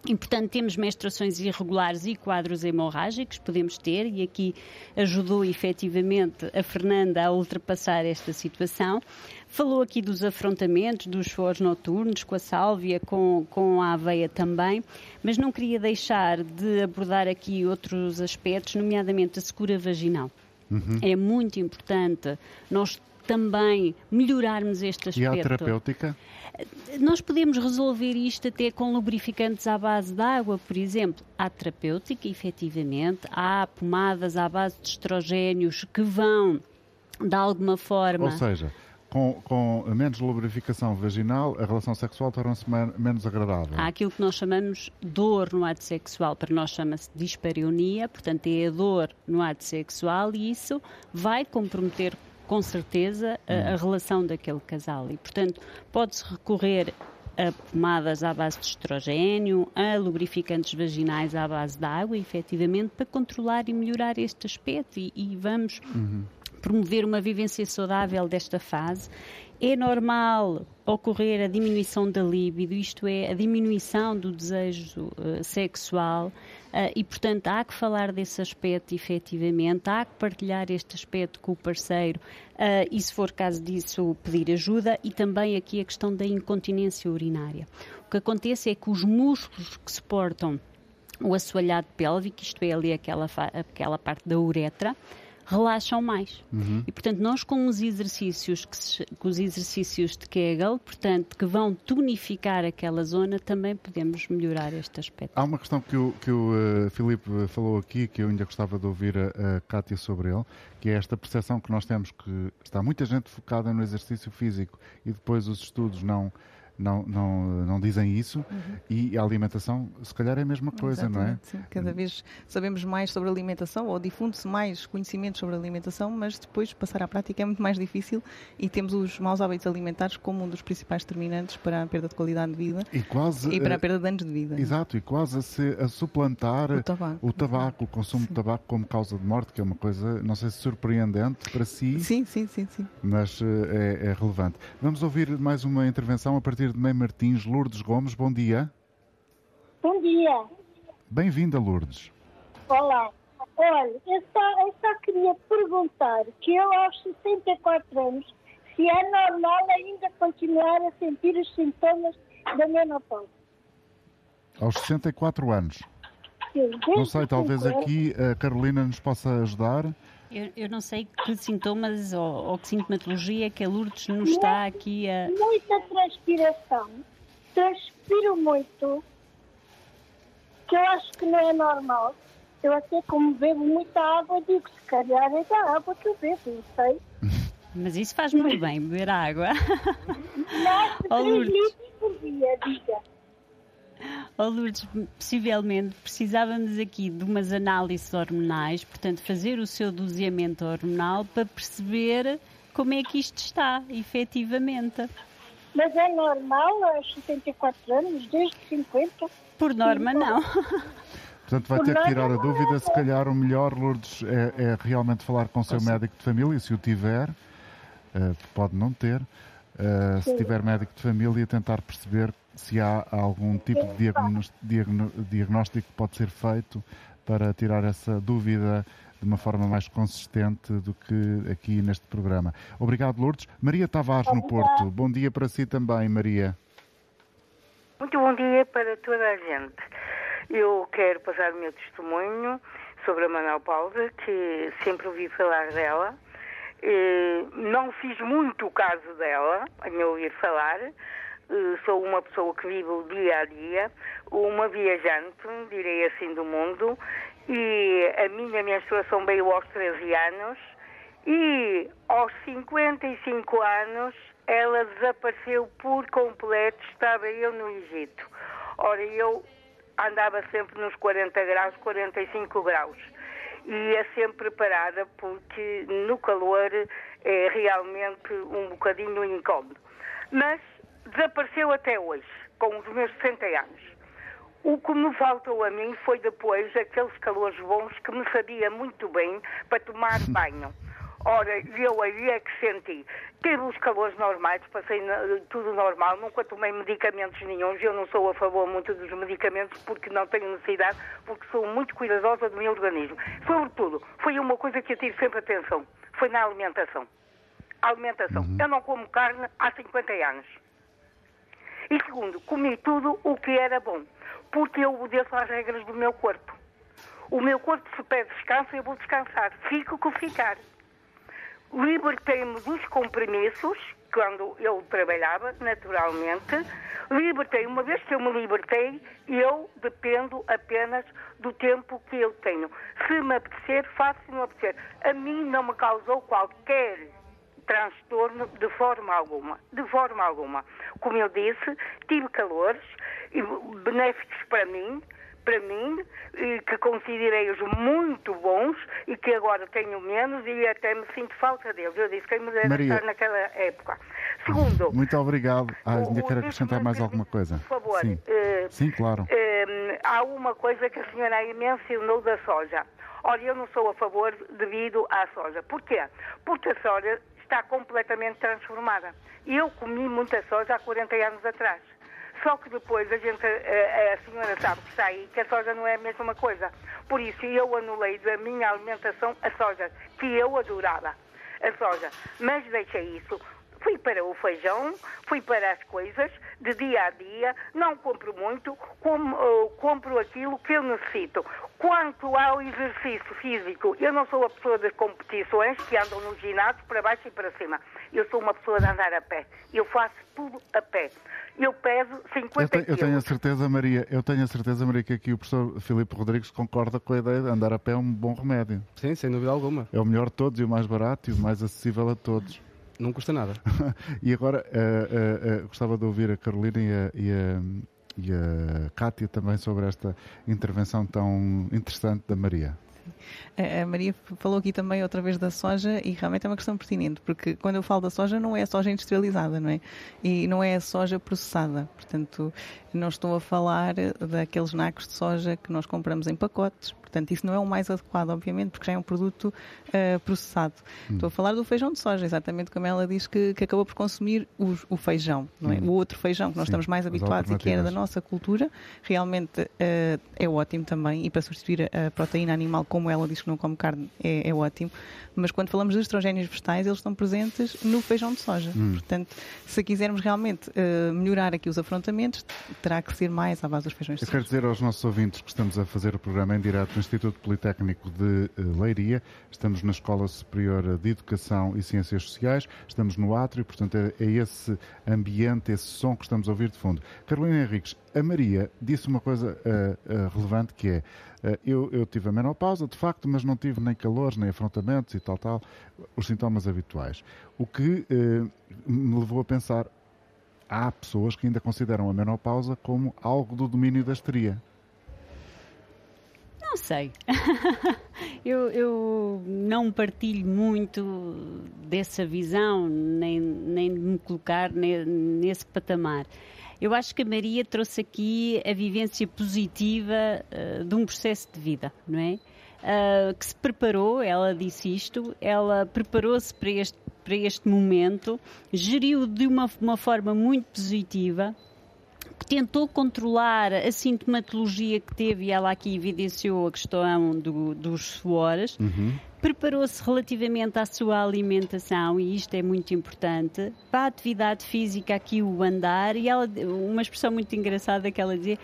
e, portanto, temos menstruações irregulares e quadros hemorrágicos, podemos ter, e aqui ajudou efetivamente a Fernanda a ultrapassar esta situação. Falou aqui dos afrontamentos, dos foros noturnos, com a sálvia, com, com a aveia também, mas não queria deixar de abordar aqui outros aspectos, nomeadamente a secura vaginal. Uhum. É muito importante nós também melhorarmos este aspecto. E a terapêutica? Nós podemos resolver isto até com lubrificantes à base de água, por exemplo. Há terapêutica, efetivamente, há pomadas à base de estrogénios que vão, de alguma forma. Ou seja, com, com, menos lubrificação vaginal, a relação sexual torna-se menos agradável. Há aquilo que nós chamamos dor no ato sexual, para nós chama-se dispareunia, portanto é a dor no ato sexual e isso vai comprometer com certeza a, a hum. relação daquele casal. E, portanto, pode-se recorrer a pomadas à base de estrogênio, a lubrificantes vaginais à base de água, efetivamente, para controlar e melhorar este aspecto. E, e vamos uhum. promover uma vivência saudável desta fase. É normal ocorrer a diminuição da libido, isto é, a diminuição do desejo uh, sexual, Uh, e, portanto, há que falar desse aspecto efetivamente, há que partilhar este aspecto com o parceiro uh, e, se for caso disso, pedir ajuda e também aqui a questão da incontinência urinária. O que acontece é que os músculos que suportam o assoalhado pélvico, isto é ali aquela, aquela parte da uretra, relaxam mais. Uhum. E, portanto, nós com os exercícios, que se, com os exercícios de Kegel, portanto, que vão tonificar aquela zona, também podemos melhorar este aspecto. Há uma questão que o, que o uh, Filipe falou aqui, que eu ainda gostava de ouvir a, a Kátia sobre ele, que é esta percepção que nós temos que está muita gente focada no exercício físico e depois os estudos não não, não, não dizem isso uhum. e a alimentação, se calhar, é a mesma coisa, Exatamente, não é? Sim. Cada vez sabemos mais sobre alimentação ou difunde-se mais conhecimento sobre alimentação, mas depois passar à prática é muito mais difícil e temos os maus hábitos alimentares como um dos principais determinantes para a perda de qualidade de vida e, quase, e para a perda de anos de vida. Exato, e quase a, se, a suplantar o tabaco, o, tabaco, o consumo sim. de tabaco como causa de morte, que é uma coisa, não sei se surpreendente para si. Sim, sim, sim. sim. Mas eh, é, é relevante. Vamos ouvir mais uma intervenção a partir de Mãe Martins, Lourdes Gomes, bom dia. Bom dia. Bem-vinda, Lourdes. Olá. Olha, eu só, eu só queria perguntar que eu aos 64 anos, se é normal ainda continuar a sentir os sintomas da menopausa. Aos 64 anos? Sim. Não sei, talvez aqui a Carolina nos possa ajudar. Eu, eu, não sei que sintomas ou, ou, que sintomatologia que a Lourdes nos está aqui a. Muita transpiração. Transpiro muito. Que eu acho que não é normal. Eu até como bebo muita água, digo se calhar é da água que eu bebo, não sei. Mas isso faz muito bem, beber água. Nossa, 3 litros por dia, diga. Oh, Lourdes, possivelmente precisávamos aqui de umas análises hormonais, portanto, fazer o seu doseamento hormonal para perceber como é que isto está, efetivamente. Mas é normal aos 64 anos, desde 50? Por norma, não. Portanto, vai ter que tirar a dúvida. Se calhar o melhor, Lourdes, é, é realmente falar com o seu médico de família, se o tiver. Uh, pode não ter. Uh, se tiver médico de família, tentar perceber se há algum tipo de diagnóstico que pode ser feito para tirar essa dúvida de uma forma mais consistente do que aqui neste programa. Obrigado, Lourdes. Maria Tavares, no Porto. Bom dia para si também, Maria. Muito bom dia para toda a gente. Eu quero passar o meu testemunho sobre a menopausa, que sempre ouvi falar dela. Eh, não fiz muito caso dela, me ouvir falar, sou uma pessoa que vive o dia a dia, uma viajante, direi assim, do mundo, e a minha menstruação veio aos 13 anos e aos 55 anos ela desapareceu por completo, estava eu no Egito. Ora, eu andava sempre nos 40 graus, 45 graus. E ia sempre preparada porque no calor é realmente um bocadinho incómodo. Mas desapareceu até hoje, com os meus 60 anos. O que me faltou a mim foi depois aqueles calores bons que me sabia muito bem para tomar *laughs* banho. Ora, eu aí é que senti. Tive os calores normais, passei tudo normal, nunca tomei medicamentos nenhums. Eu não sou a favor muito dos medicamentos porque não tenho necessidade, porque sou muito cuidadosa do meu organismo. Sobretudo, foi uma coisa que eu tive sempre atenção, foi na alimentação. alimentação. Uhum. Eu não como carne há 50 anos. E segundo, comi tudo o que era bom, porque eu obedeço às regras do meu corpo. O meu corpo se pede descanso, eu vou descansar. Fico com ficar. Libertei-me dos compromissos, quando eu trabalhava, naturalmente. Libertei, uma vez que eu me libertei, eu dependo apenas do tempo que eu tenho. Se me apetecer, faço, se não apetecer. A mim não me causou qualquer transtorno de forma alguma. De forma alguma. Como eu disse, tive calores benéficos para mim, para mim, que considerei-os muito bons e que agora tenho menos e até me sinto falta deles. Eu disse que me deve Maria, estar naquela época. Segundo. Muito obrigado. Ah, ainda quero acrescentar mais alguma coisa. Por favor. Sim, uh, Sim claro. Uh, há uma coisa que a senhora aí mencionou da soja. Olha, eu não sou a favor devido à soja. Porquê? Porque a soja está completamente transformada. Eu comi muita soja há 40 anos atrás. Só que depois a gente, a, a, senhora sabe que está aí, que a soja não é a mesma coisa. Por isso eu anulei da minha alimentação a soja, que eu adorava, a soja. Mas deixa isso, fui para o feijão, fui para as coisas de dia a dia, não compro muito, com, uh, compro aquilo que eu necessito. Quanto ao exercício físico, eu não sou a pessoa das competições que andam no ginásio para baixo e para cima. Eu sou uma pessoa de andar a pé. Eu faço tudo a pé. Eu peso 50 eu tenho, eu tenho a quilos. certeza, Maria, eu tenho a certeza, Maria, que aqui o professor Filipe Rodrigues concorda com a ideia de andar a pé é um bom remédio. Sim, sem dúvida alguma. É o melhor de todos e o mais barato e o mais acessível a todos. Não custa nada. *laughs* e agora eh, eh, eh, gostava de ouvir a Carolina e a, e a, e a Cátia também sobre esta intervenção tão interessante da Maria. A Maria falou aqui também outra vez da soja e realmente é uma questão pertinente, porque quando eu falo da soja não é a soja industrializada, não é? E não é a soja processada. Portanto, não estou a falar daqueles nacos de soja que nós compramos em pacotes. Portanto, isso não é o mais adequado, obviamente, porque já é um produto uh, processado. Hum. Estou a falar do feijão de soja, exatamente como ela diz que, que acabou por consumir o, o feijão, não é? Hum. O outro feijão que nós Sim, estamos mais habituados e que era da nossa cultura, realmente uh, é ótimo também. E para substituir a proteína animal, como ela diz que não come carne, é, é ótimo. Mas quando falamos de estrogénios vegetais, eles estão presentes no feijão de soja. Hum. Portanto, se quisermos realmente uh, melhorar aqui os afrontamentos, terá que ser mais à base dos feijões de Eu soja. quero dizer aos nossos ouvintes que estamos a fazer o programa em direto Instituto Politécnico de Leiria, estamos na Escola Superior de Educação e Ciências Sociais, estamos no átrio, portanto é, é esse ambiente, esse som que estamos a ouvir de fundo. Carolina Henriques, a Maria disse uma coisa uh, uh, relevante que é eu, eu tive a menopausa, de facto, mas não tive nem calores, nem afrontamentos e tal, tal, os sintomas habituais. O que me levou a pensar, há pessoas que ainda consideram a menopausa como algo do domínio da histeria. Não sei. *laughs* eu, eu, não partilho muito dessa visão, nem, nem me colocar nesse patamar. Eu acho que a Maria trouxe aqui a vivência positiva uh, de um processo de vida, não é? Uh, que se preparou, ela disse isto, ela preparou-se para este, para este momento, geriu de uma, uma forma muito positiva, tentou controlar a sintomatologia que teve, e ela aqui evidenciou a questão do, dos suores, uhum. preparou-se relativamente à sua alimentação, e isto é muito importante, para a atividade física, aqui o andar, e ela, uma expressão muito engraçada que ela dizia,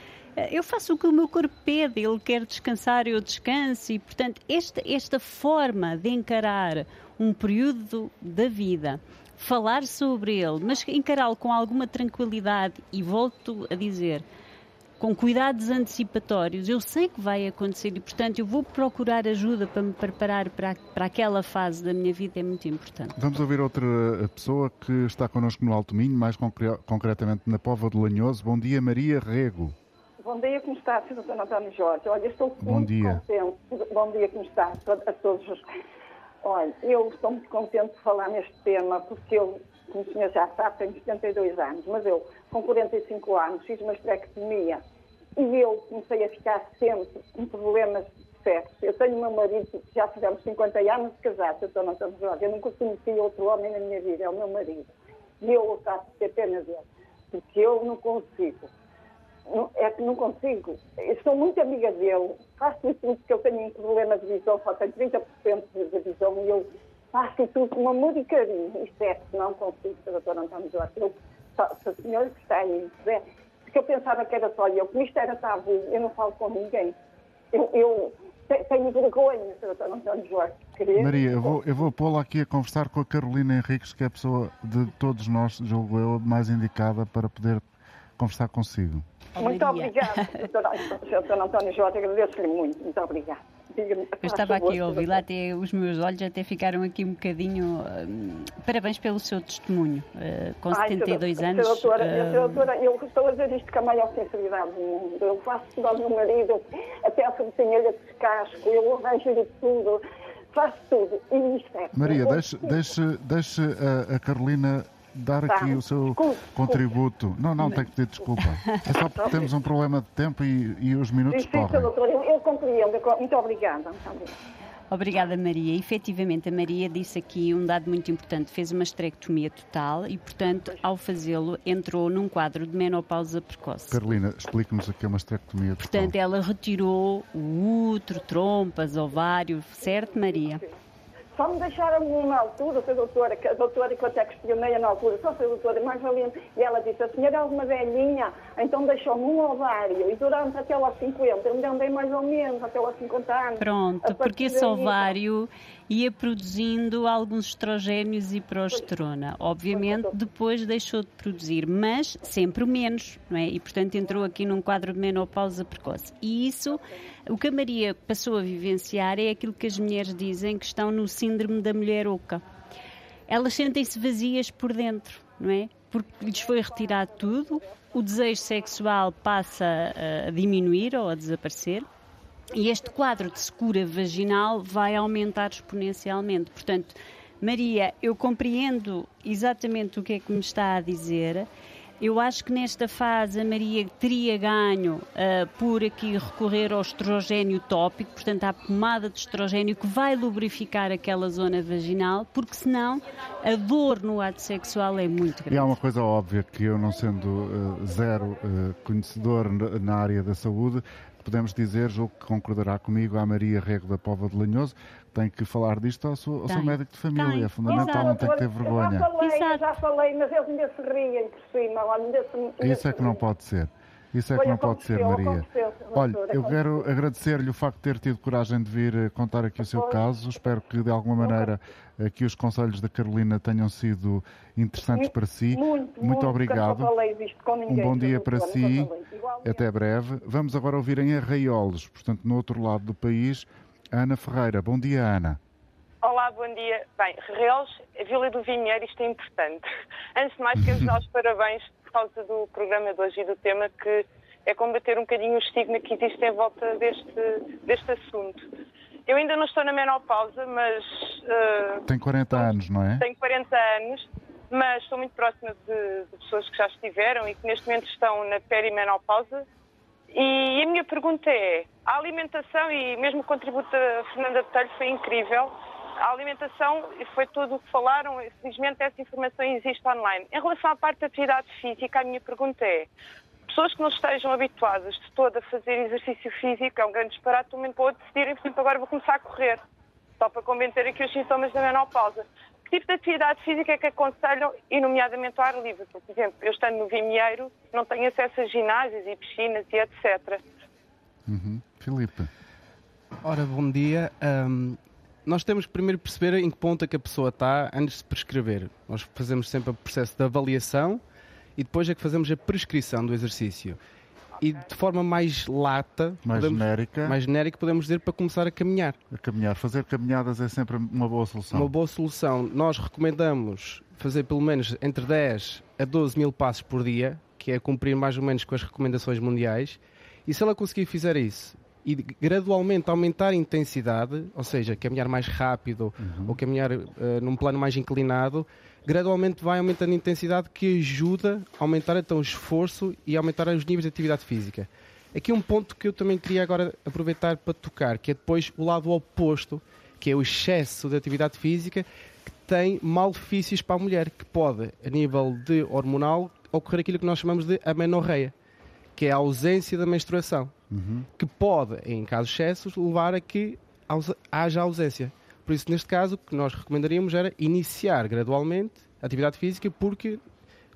eu faço o que o meu corpo pede, ele quer descansar, eu descanso, e portanto esta, esta forma de encarar um período da vida falar sobre ele, mas encará-lo com alguma tranquilidade e volto a dizer, com cuidados antecipatórios, eu sei que vai acontecer e, portanto, eu vou procurar ajuda para me preparar para, para aquela fase da minha vida, é muito importante. Vamos ouvir outra pessoa que está connosco no Alto Minho, mais concre concretamente na Pova do Lanhoso. Bom dia, Maria Rego. Bom dia, como está, Sr. António Jorge? Olha, estou Bom muito dia. contente. Bom dia, como está a todos os Olha, eu estou muito contente de falar neste tema, porque eu, como o senhor já sabe, tenho 72 anos, mas eu, com 45 anos, fiz uma esterectomia e eu comecei a ficar sempre com problemas de sexo. Eu tenho meu marido, já fizemos 50 anos de casado, eu não estamos Jorge, eu nunca conheci outro homem na minha vida, é o meu marido. E eu faço ter pena dele, porque eu não consigo é que não consigo. Eu sou muito amiga dele, faço tudo porque eu tenho um problema de visão, só tenho 30% de visão e eu faço tudo com amor e carinho. Isto é, não consigo, doutor António Jorge. Eu, se a senhora que está aí quiser, porque eu pensava que era só eu, como isto era tabu, eu não falo com ninguém. Eu, eu tenho vergonha, doutor António Jorge. Querer. Maria, eu vou, eu vou pô-la aqui a conversar com a Carolina Henriques, que é a pessoa de todos nós, julgo eu, mais indicada para poder conversar consigo. Muito obrigada, doutor António Jota, agradeço-lhe muito. Muito obrigada. Eu estava aqui a ouvi-la, até os meus olhos até ficaram aqui um bocadinho. Uh, parabéns pelo seu testemunho, uh, com Ai, 72 senhora, anos. Doutora, uh, doutora, eu estou a dizer isto com a maior sinceridade do mundo. Eu faço tudo ao meu marido, até a sobrinha de descasco, eu arranjo-lhe tudo, faço tudo. E isto é. Maria, deixe, deixe, deixe a, a Carolina dar tá. aqui o seu desculpa, contributo. Desculpa. Não, não, tem que pedir desculpa. É só porque temos um problema de tempo e, e os minutos sim, correm. doutor, eu, eu compreendo. Muito obrigada. Muito obrigada. Obrigada, Maria. Efetivamente, a Maria disse aqui um dado muito importante. Fez uma esterectomia total e, portanto, ao fazê-lo, entrou num quadro de menopausa precoce. Carolina, explique-nos aqui uma esterectomia total. Portanto, ela retirou o útero, trompas, ovário, certo, Maria? Só me deixaram uma altura, a doutora, a doutora que eu até questionei na altura, só foi a doutora mais valente, e ela disse, a senhora é uma velhinha, então deixou-me um ovário, e durante até aos 50, eu me andei mais ou menos até aos 50 anos. Pronto, porque esse ovário ia produzindo alguns estrogénios e progesterona. Obviamente, depois deixou de produzir, mas sempre menos, não é? E, portanto, entrou aqui num quadro de menopausa precoce. E isso, o que a Maria passou a vivenciar é aquilo que as mulheres dizem que estão no síndrome da mulher oca. Elas sentem-se vazias por dentro, não é? Porque lhes foi retirado tudo, o desejo sexual passa a diminuir ou a desaparecer. E este quadro de secura vaginal vai aumentar exponencialmente. Portanto, Maria, eu compreendo exatamente o que é que me está a dizer. Eu acho que nesta fase a Maria teria ganho uh, por aqui recorrer ao estrogênio tópico, portanto à pomada de estrogênio que vai lubrificar aquela zona vaginal, porque senão a dor no ato sexual é muito grande. E há uma coisa óbvia que eu, não sendo uh, zero uh, conhecedor na área da saúde, podemos dizer, julgo que concordará comigo, a Maria Rego da Pova de Lanhoso, tem que falar disto ao seu, ao seu médico de família. Tem. É fundamental, Exato. não tem que ter vergonha. Já falei, já falei, mas eles ainda se riem por cima. Ainda Isso é que não pode ser. Isso é que não pode ser, Maria. Olha, eu quero agradecer-lhe o facto de ter tido coragem de vir eh, contar aqui o seu caso. Espero que, de alguma maneira, que os conselhos da Carolina tenham sido interessantes para si. Muito, muito obrigado. um bom dia para si. Até breve. Vamos agora ouvir em Arraiolos, portanto, no outro lado do país, Ana Ferreira. Bom dia, Ana. Olá, bom dia. Bem, Arraiolos, a Vila do Vinheiro, isto é importante. Antes de mais, quero dar os *laughs* parabéns por causa do programa de hoje e do tema que é combater um bocadinho o estigma que existe em volta deste, deste assunto. Eu ainda não estou na menopausa, mas. Uh, Tem 40 anos, não é? Tenho 40 anos, mas estou muito próxima de, de, pessoas que já estiveram e que neste momento estão na perimenopausa. E a minha pergunta é: a alimentação e mesmo o contributo da Fernanda Botelho foi incrível. A alimentação foi tudo o que falaram, felizmente essa informação existe online. Em relação à parte da atividade física, a minha pergunta é: pessoas que não estejam habituadas de todo a fazer exercício físico, é um grande disparate, de um momento para o outro decidirem, por exemplo, agora vou começar a correr, só para combater aqui os sintomas da menopausa. Que tipo de atividade física é que aconselham, e nomeadamente ao ar livre? Por exemplo, eu estando no Vimieiro, não tenho acesso a ginásios e piscinas e etc. Uhum. Filipe. Ora, bom dia. Um, nós temos que primeiro perceber em que ponto é que a pessoa está antes de prescrever. Nós fazemos sempre o processo de avaliação, e depois é que fazemos a prescrição do exercício. E de forma mais lata, mais podemos, genérica, mais genérica, podemos dizer para começar a caminhar. A caminhar, fazer caminhadas é sempre uma boa solução. Uma boa solução. Nós recomendamos fazer pelo menos entre 10 a 12 mil passos por dia, que é cumprir mais ou menos com as recomendações mundiais. E se ela conseguir fazer isso e gradualmente aumentar a intensidade, ou seja, caminhar mais rápido uhum. ou caminhar uh, num plano mais inclinado, gradualmente vai aumentando a intensidade que ajuda a aumentar então o esforço e aumentar os níveis de atividade física. Aqui um ponto que eu também queria agora aproveitar para tocar, que é depois o lado oposto, que é o excesso de atividade física, que tem malefícios para a mulher, que pode, a nível de hormonal, ocorrer aquilo que nós chamamos de amenorreia, que é a ausência da menstruação, uhum. que pode, em casos excessos, levar a que haja ausência. Por isso, neste caso, o que nós recomendaríamos era iniciar gradualmente a atividade física, porque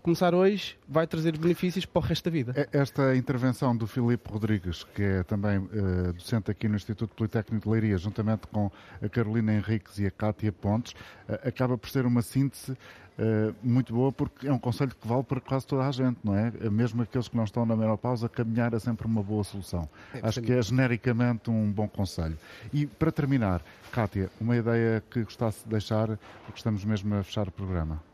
começar hoje vai trazer benefícios para o resto da vida. Esta intervenção do Filipe Rodrigues, que é também uh, docente aqui no Instituto Politécnico de Leiria, juntamente com a Carolina Henriques e a Cátia Pontes, uh, acaba por ser uma síntese uh, muito boa, porque é um conselho que vale para quase toda a gente, não é? Mesmo aqueles que não estão na menopausa, caminhar é sempre uma boa solução. É, Acho que é genericamente um bom conselho. E para terminar, Cátia, uma ideia que gostasse de deixar, porque estamos mesmo a fechar o programa.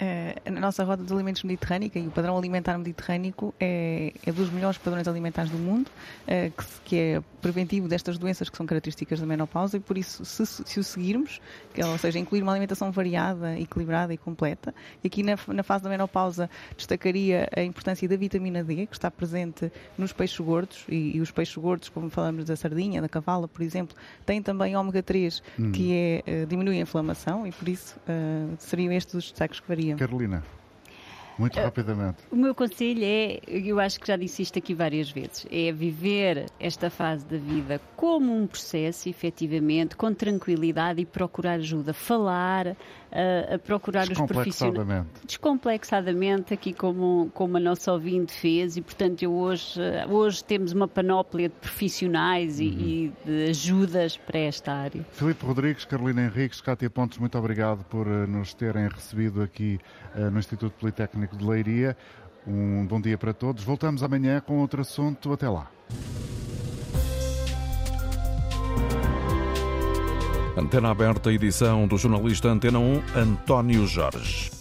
Eh, a nossa rota de alimentos mediterrânica e o padrão alimentar mediterrâneo é, é dos melhores padrões alimentares do mundo, uh, que, que, é preventivo destas doenças que são características da menopausa e por isso, se, se o seguirmos, que, ou seja, incluir uma alimentação variada, equilibrada e completa, e aqui na, na, fase da menopausa destacaria a importância da vitamina D, que está presente nos peixes gordos, e, e os peixes gordos, como falamos da sardinha, da cavala, por exemplo, têm também ômega 3, hum. que é, uh, diminui a inflamação e por isso seriam estes os destaques que varia. Carolina. Muito uh, rapidamente. O meu conselho é, eu acho que já disse isto aqui várias vezes, é viver esta fase da vida como um processo, efetivamente, com tranquilidade e procurar ajuda. Falar, uh, a procurar os profissionais. Descomplexadamente, aqui como, como a nossa ouvinte fez, e portanto eu hoje, uh, hoje temos uma panóplia de profissionais uhum. e, e, de ajudas para esta área. Filipe Rodrigues, Carolina Henriques, Cátia Pontes, muito obrigado por nos terem recebido aqui no Instituto Politécnico de Leiria. Um bom dia para todos. Voltamos amanhã com outro assunto. Até lá. Antena aberta, edição do jornalista Antena 1, António Jorge.